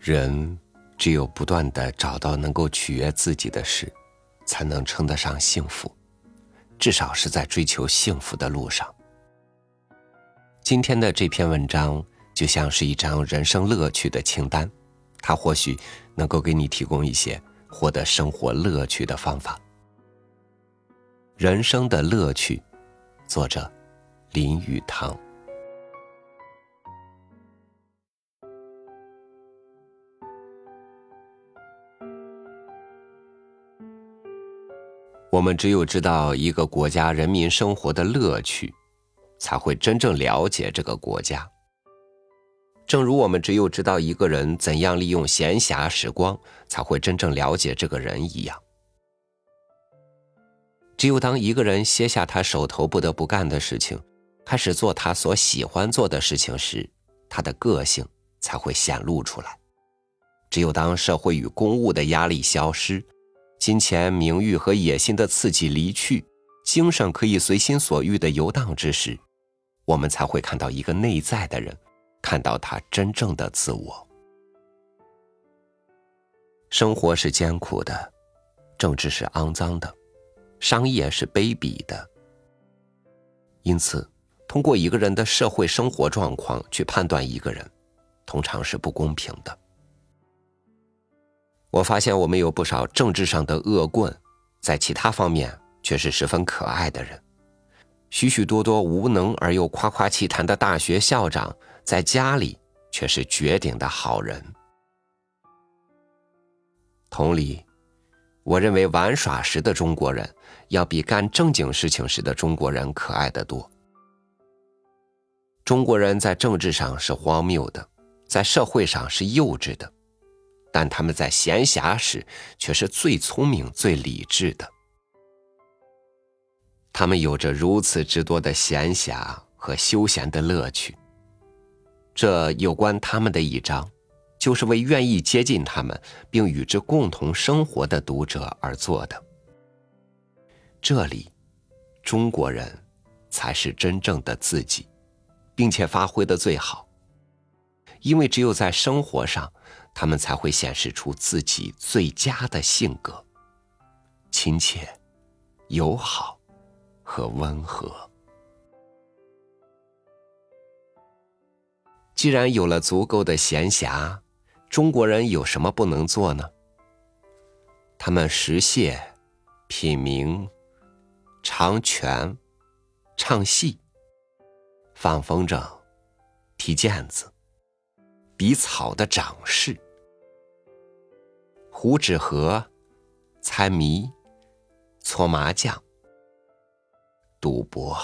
人只有不断的找到能够取悦自己的事，才能称得上幸福，至少是在追求幸福的路上。今天的这篇文章就像是一张人生乐趣的清单，它或许能够给你提供一些获得生活乐趣的方法。人生的乐趣，作者林语堂。我们只有知道一个国家人民生活的乐趣，才会真正了解这个国家。正如我们只有知道一个人怎样利用闲暇时光，才会真正了解这个人一样。只有当一个人歇下他手头不得不干的事情，开始做他所喜欢做的事情时，他的个性才会显露出来。只有当社会与公务的压力消失。金钱、名誉和野心的刺激离去，精神可以随心所欲的游荡之时，我们才会看到一个内在的人，看到他真正的自我。生活是艰苦的，政治是肮脏的，商业是卑鄙的。因此，通过一个人的社会生活状况去判断一个人，通常是不公平的。我发现我们有不少政治上的恶棍，在其他方面却是十分可爱的人。许许多多无能而又夸夸其谈的大学校长，在家里却是绝顶的好人。同理，我认为玩耍时的中国人，要比干正经事情时的中国人可爱的多。中国人在政治上是荒谬的，在社会上是幼稚的。但他们在闲暇时却是最聪明、最理智的。他们有着如此之多的闲暇和休闲的乐趣。这有关他们的一章，就是为愿意接近他们并与之共同生活的读者而做的。这里，中国人才是真正的自己，并且发挥的最好。因为只有在生活上。他们才会显示出自己最佳的性格：亲切、友好和温和。既然有了足够的闲暇，中国人有什么不能做呢？他们食蟹、品茗、尝泉、唱戏、放风筝、踢毽子。比草的长势，胡纸盒，猜谜，搓麻将，赌博，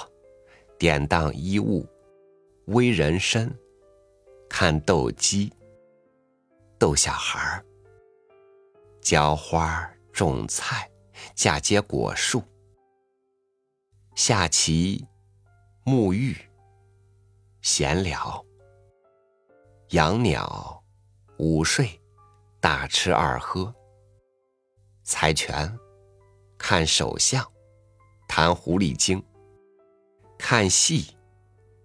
典当衣物，煨人参，看斗鸡，逗小孩，浇花种菜，嫁接果树，下棋，沐浴，闲聊。养鸟，午睡，大吃二喝，猜拳，看手相，弹狐狸精，看戏，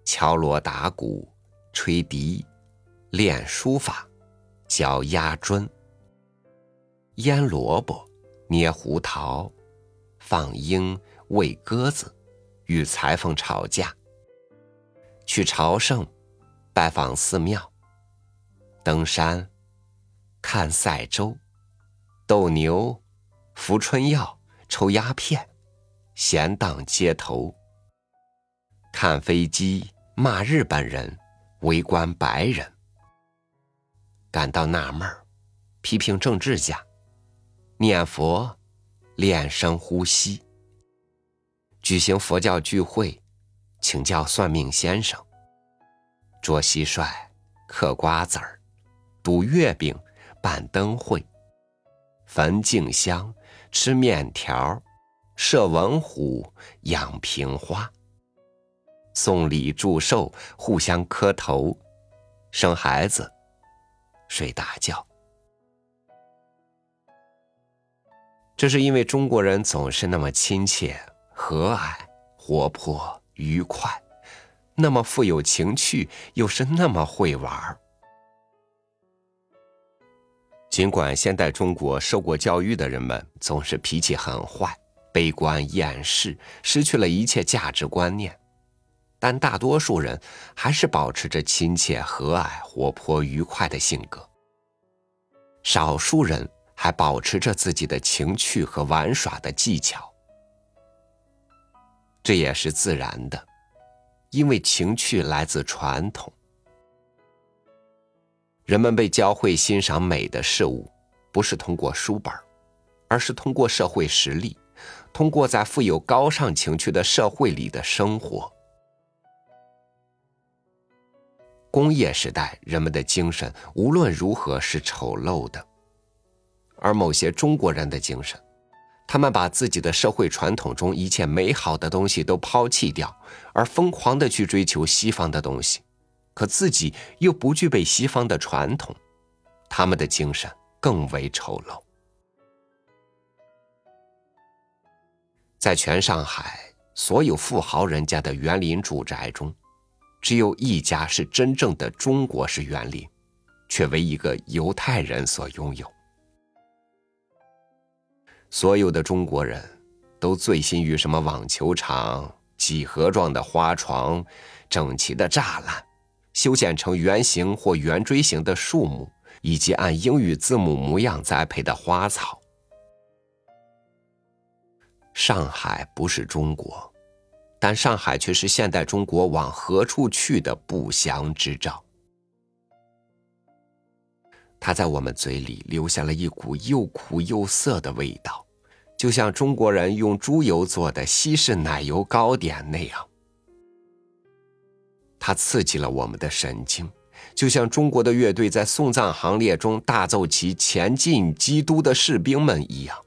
敲锣打鼓，吹笛，练书法，教鸭钧，腌萝卜，捏胡桃，放鹰，喂鸽子，与裁缝吵架，去朝圣，拜访寺庙。登山，看赛舟，斗牛，服春药，抽鸦片，闲荡街头，看飞机，骂日本人，围观白人，感到纳闷儿，批评政治家，念佛，练深呼吸，举行佛教聚会，请教算命先生，捉蟋蟀，嗑瓜子儿。赌月饼，办灯会，焚静香，吃面条，射文虎，养平花，送礼祝寿，互相磕头，生孩子，睡大觉。这是因为中国人总是那么亲切、和蔼、活泼、愉快，那么富有情趣，又是那么会玩儿。尽管现代中国受过教育的人们总是脾气很坏、悲观厌世，失去了一切价值观念，但大多数人还是保持着亲切、和蔼、活泼、愉快的性格。少数人还保持着自己的情趣和玩耍的技巧，这也是自然的，因为情趣来自传统。人们被教会欣赏美的事物，不是通过书本，而是通过社会实例，通过在富有高尚情趣的社会里的生活。工业时代，人们的精神无论如何是丑陋的，而某些中国人的精神，他们把自己的社会传统中一切美好的东西都抛弃掉，而疯狂的去追求西方的东西。可自己又不具备西方的传统，他们的精神更为丑陋。在全上海所有富豪人家的园林住宅中，只有一家是真正的中国式园林，却为一个犹太人所拥有。所有的中国人都醉心于什么网球场、几何状的花床、整齐的栅栏。修剪成圆形或圆锥形的树木，以及按英语字母模样栽培的花草。上海不是中国，但上海却是现代中国往何处去的不祥之兆。它在我们嘴里留下了一股又苦又涩的味道，就像中国人用猪油做的西式奶油糕点那样。它刺激了我们的神经，就像中国的乐队在送葬行列中大奏起“前进，基督的士兵们”一样。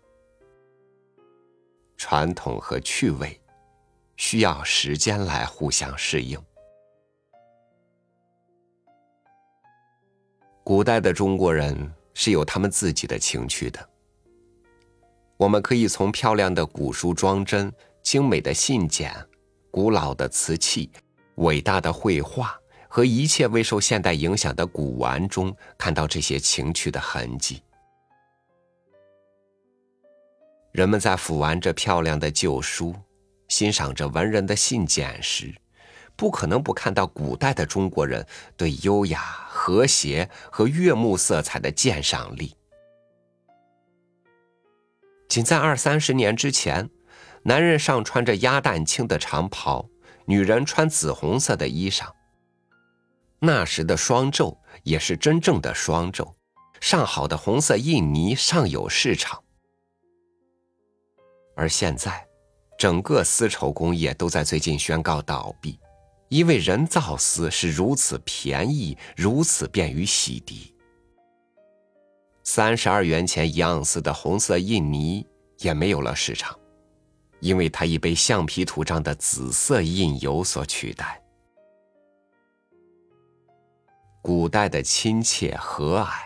传统和趣味需要时间来互相适应。古代的中国人是有他们自己的情趣的。我们可以从漂亮的古书装帧、精美的信件、古老的瓷器。伟大的绘画和一切未受现代影响的古玩中，看到这些情趣的痕迹。人们在抚玩着漂亮的旧书，欣赏着文人的信件时，不可能不看到古代的中国人对优雅、和谐和悦目色彩的鉴赏力。仅在二三十年之前，男人上穿着鸭蛋青的长袍。女人穿紫红色的衣裳。那时的双皱也是真正的双皱，上好的红色印泥尚有市场。而现在，整个丝绸工业都在最近宣告倒闭，因为人造丝是如此便宜，如此便于洗涤。三十二元钱一盎司的红色印泥也没有了市场。因为它已被橡皮图章的紫色印油所取代。古代的亲切和蔼，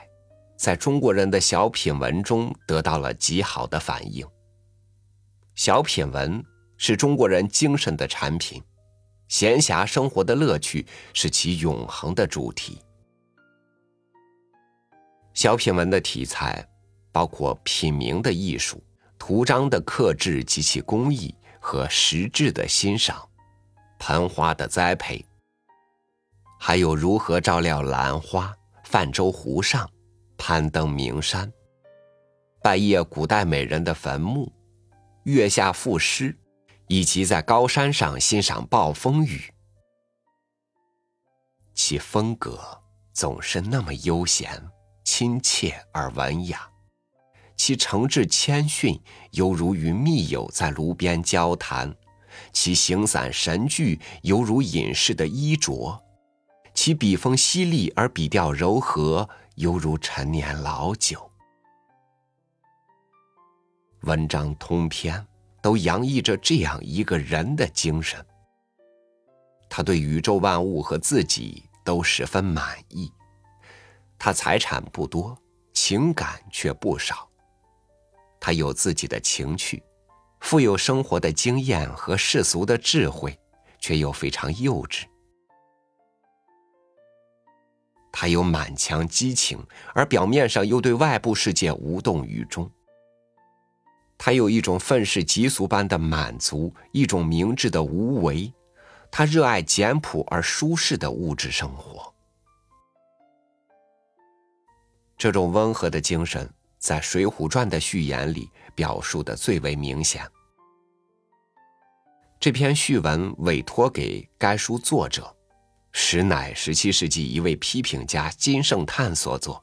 在中国人的小品文中得到了极好的反应。小品文是中国人精神的产品，闲暇生活的乐趣是其永恒的主题。小品文的题材包括品茗的艺术。图章的刻制及其工艺和实质的欣赏，盆花的栽培，还有如何照料兰花、泛舟湖上、攀登名山、拜谒古代美人的坟墓、月下赋诗，以及在高山上欣赏暴风雨，其风格总是那么悠闲、亲切而文雅。其诚挚谦逊，犹如与密友在炉边交谈；其形散神聚，犹如隐士的衣着；其笔锋犀利而笔调柔和，犹如陈年老酒。文章通篇都洋溢着这样一个人的精神：他对宇宙万物和自己都十分满意。他财产不多，情感却不少。他有自己的情趣，富有生活的经验和世俗的智慧，却又非常幼稚。他有满腔激情，而表面上又对外部世界无动于衷。他有一种愤世嫉俗般的满足，一种明智的无为。他热爱简朴而舒适的物质生活。这种温和的精神，在《水浒传》的序言里表述的最为明显。这篇序文委托给该书作者，实乃十七世纪一位批评家金圣叹所作。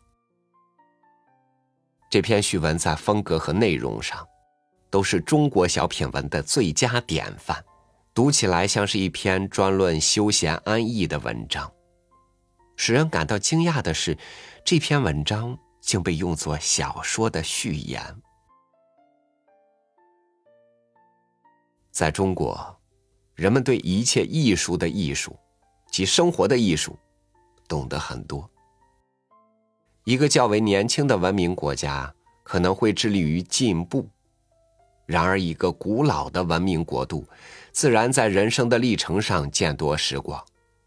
这篇序文在风格和内容上，都是中国小品文的最佳典范，读起来像是一篇专论休闲安逸的文章。使人感到惊讶的是，这篇文章竟被用作小说的序言。在中国，人们对一切艺术的艺术及生活的艺术懂得很多。一个较为年轻的文明国家可能会致力于进步，然而一个古老的文明国度，自然在人生的历程上见多识广，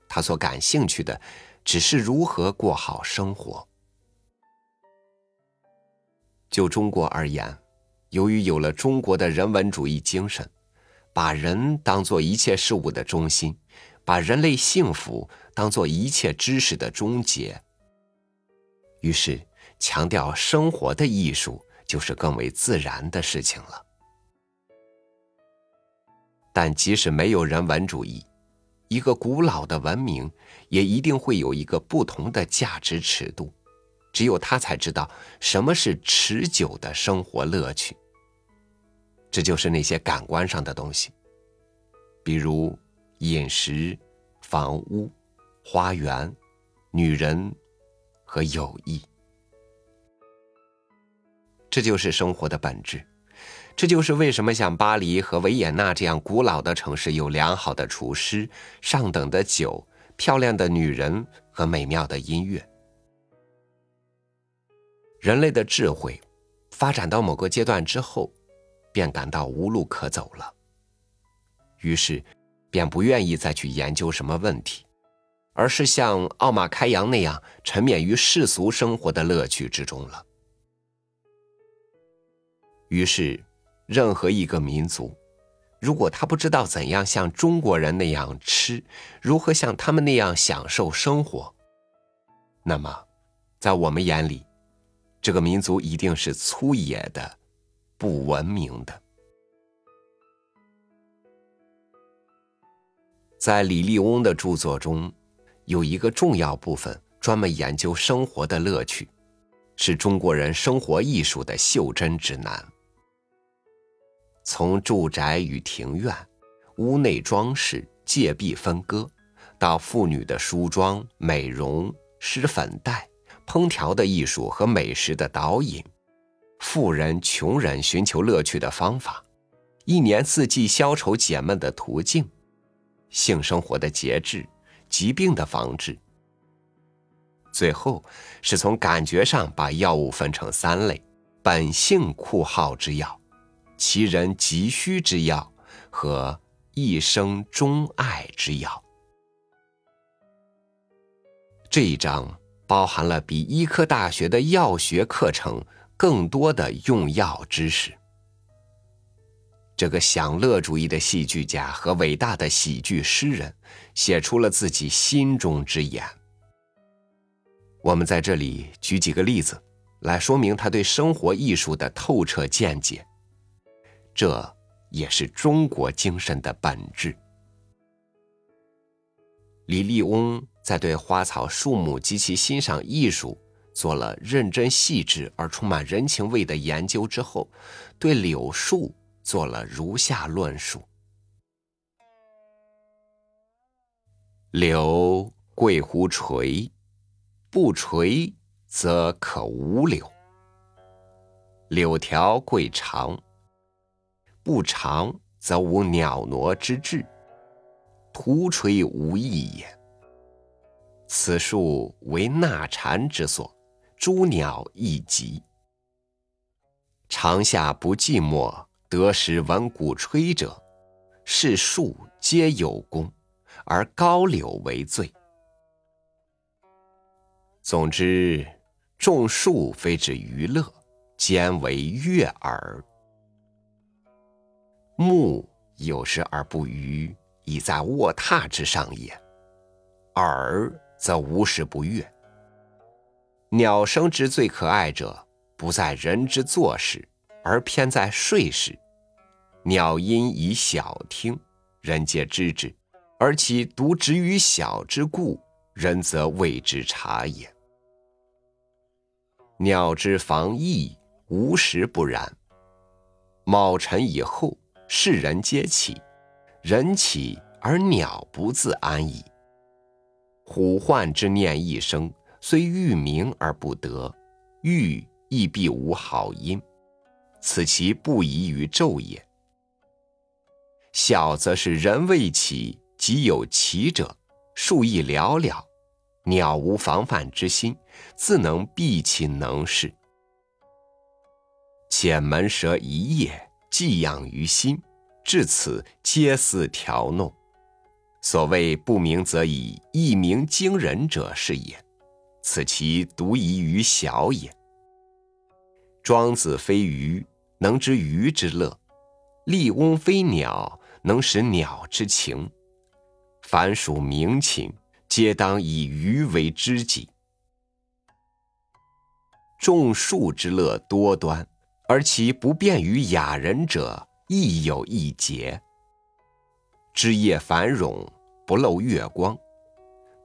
他所感兴趣的。只是如何过好生活。就中国而言，由于有了中国的人文主义精神，把人当做一切事物的中心，把人类幸福当做一切知识的终结，于是强调生活的艺术就是更为自然的事情了。但即使没有人文主义，一个古老的文明也一定会有一个不同的价值尺度，只有他才知道什么是持久的生活乐趣。这就是那些感官上的东西，比如饮食、房屋、花园、女人和友谊。这就是生活的本质。这就是为什么像巴黎和维也纳这样古老的城市有良好的厨师、上等的酒、漂亮的女人和美妙的音乐。人类的智慧发展到某个阶段之后，便感到无路可走了，于是便不愿意再去研究什么问题，而是像奥马开扬那样沉湎于世俗生活的乐趣之中了。于是。任何一个民族，如果他不知道怎样像中国人那样吃，如何像他们那样享受生活，那么，在我们眼里，这个民族一定是粗野的、不文明的。在李立翁的著作中，有一个重要部分专门研究生活的乐趣，是中国人生活艺术的袖珍指南。从住宅与庭院、屋内装饰、界壁分割，到妇女的梳妆、美容、施粉黛、烹调的艺术和美食的导引，富人、穷人寻求乐趣的方法，一年四季消愁解闷的途径，性生活的节制、疾病的防治，最后是从感觉上把药物分成三类：本性酷好之药。其人急需之药和一生钟爱之药。这一章包含了比医科大学的药学课程更多的用药知识。这个享乐主义的戏剧家和伟大的喜剧诗人写出了自己心中之言。我们在这里举几个例子，来说明他对生活艺术的透彻见解。这也是中国精神的本质。李立翁在对花草树木及其欣赏艺术做了认真细致而充满人情味的研究之后，对柳树做了如下论述：柳贵乎垂，不垂则可无柳；柳条贵长。不长则无鸟挪之志，徒垂无益也。此树为纳蝉之所，诸鸟亦极。长夏不寂寞，得时闻鼓吹者，是树皆有功，而高柳为最。总之，种树非止娱乐，兼为悦耳。目有时而不娱，已在卧榻之上也；耳则无时不悦。鸟声之最可爱者，不在人之坐时，而偏在睡时。鸟音以小听，人皆知之；而其独止于小之故，人则谓之察也。鸟之防疫，无时不然。卯辰以后，世人皆起，人起而鸟不自安矣。虎患之念一生。虽欲明而不得，欲亦必无好音，此其不宜于昼也。小则是人未起，即有起者，数亦寥寥。鸟无防范之心，自能避其能事。且门蛇一夜寄养于心，至此皆似调弄。所谓不鸣则已，一鸣惊人者是也。此其独宜于小也。庄子非鱼，能知鱼之乐；笠翁非鸟，能识鸟之情。凡属鸣禽，皆当以鱼为知己。种树之乐多端，而其不便于雅人者，亦有一节。枝叶繁荣，不漏月光。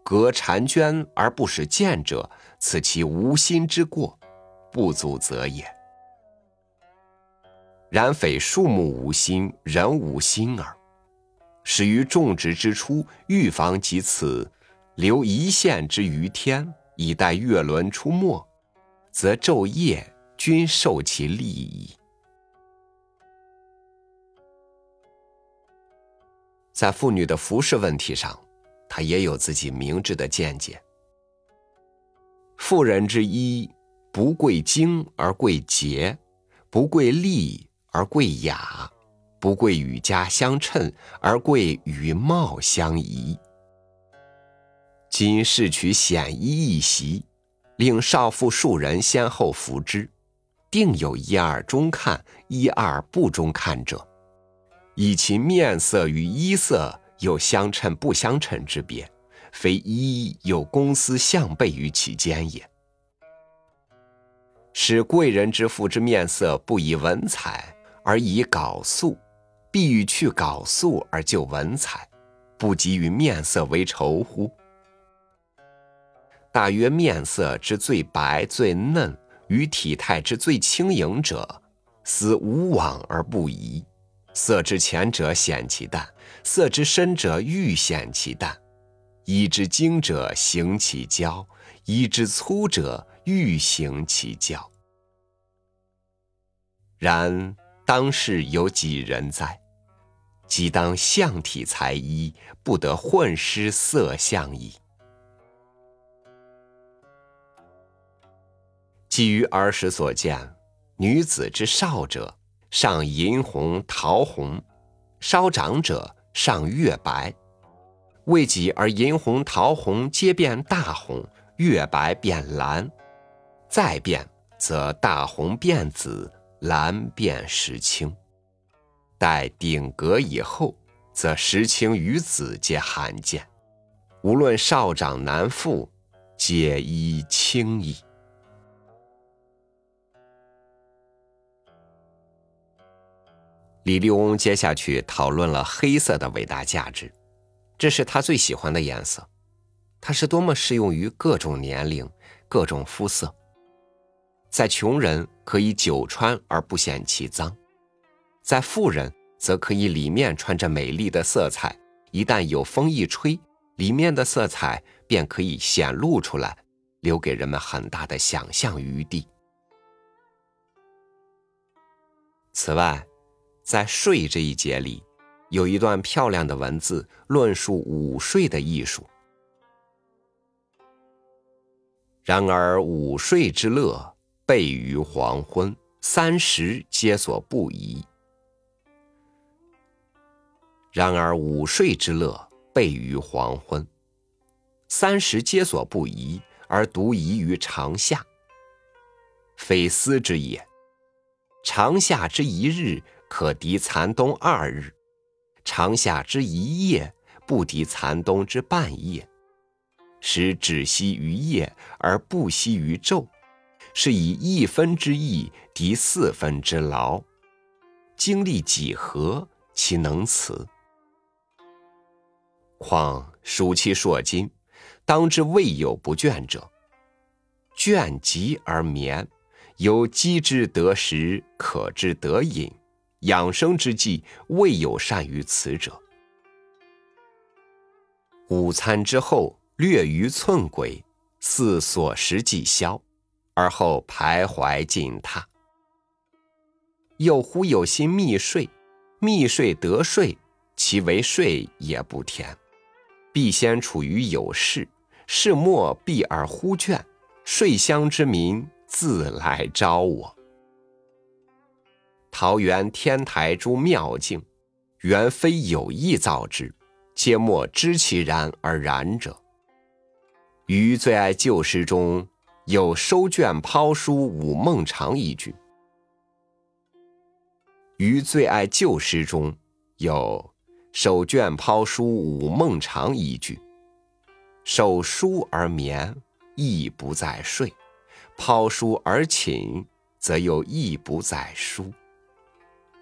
隔婵娟而不使见者，此其无心之过，不足则也。然匪树木无心，人无心耳。始于种植之初，预防及此，留一线之于天，以待月轮出没，则昼夜均受其利益。在妇女的服饰问题上。他也有自己明智的见解。妇人之衣，不贵精而贵洁，不贵丽而贵雅，不贵与家相称而贵与貌相宜。今试取显衣一袭，令少妇数人先后服之，定有一二中看，一二不中看者，以其面色与衣色。有相称不相称之别，非一有公私相悖于其间也。使贵人之妇之面色不以文采而以稿素，必欲去稿素而就文采，不及于面色为愁乎？大约面色之最白最嫩，与体态之最轻盈者，思无往而不宜。色之浅者显其淡，色之深者愈显其淡；衣之精者行其娇，衣之粗者愈行其娇。然当世有几人哉？即当相体裁衣，不得混失色相矣。基于儿时所见，女子之少者。上银红、桃红，稍长者上月白，未几而银红、桃红皆变大红，月白变蓝，再变则大红变紫，蓝变石青。待顶格以后，则石青与紫皆罕见。无论少长男妇，皆衣青矣。李立翁接下去讨论了黑色的伟大价值，这是他最喜欢的颜色，它是多么适用于各种年龄、各种肤色。在穷人可以久穿而不显其脏，在富人则可以里面穿着美丽的色彩，一旦有风一吹，里面的色彩便可以显露出来，留给人们很大的想象余地。此外，在睡这一节里，有一段漂亮的文字，论述午睡的艺术。然而午睡之乐，备于黄昏，三时皆所不宜。然而午睡之乐，备于黄昏，三时皆所不宜，而独宜于长夏，非思之也。长夏之一日，可敌残冬二日；长夏之一夜，不敌残冬之半夜。使止息于夜而不息于昼，是以一分之意敌四分之劳。经历几何，其能辞？况暑气朔金，当之未有不倦者。倦极而眠，有饥之得食，渴之得饮，养生之计未有善于此者。午餐之后。略于寸轨，似所食既消，而后徘徊进榻。又忽有心密睡，密睡得睡，其为睡也不甜。必先处于有事，事末必而忽倦，睡乡之民自来招我。桃园天台诸妙境，原非有意造之，皆莫知其然而然者。余最爱旧诗中有“收卷抛书午梦长”一句。余最爱旧诗中有“收卷抛书午梦长”一句。手书而眠，亦不在睡；抛书而寝，则又亦不在书。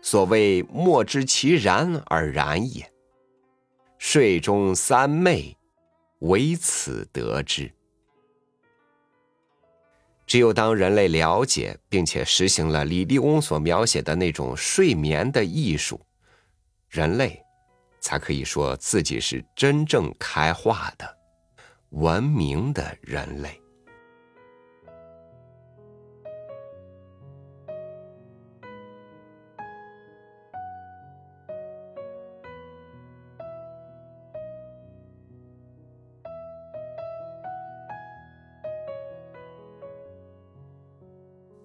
所谓莫知其然而然也。睡中三昧。唯此得之。只有当人类了解并且实行了李立翁所描写的那种睡眠的艺术，人类才可以说自己是真正开化的、文明的人类。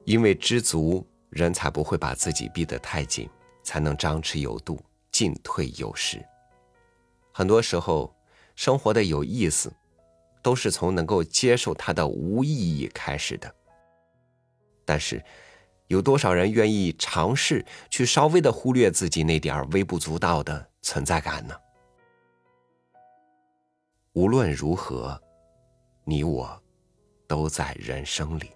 因为知足，人才不会把自己逼得太紧，才能张弛有度，进退有时。很多时候，生活的有意思，都是从能够接受它的无意义开始的。但是，有多少人愿意尝试去稍微的忽略自己那点儿微不足道的存在感呢？无论如何，你我都在人生里。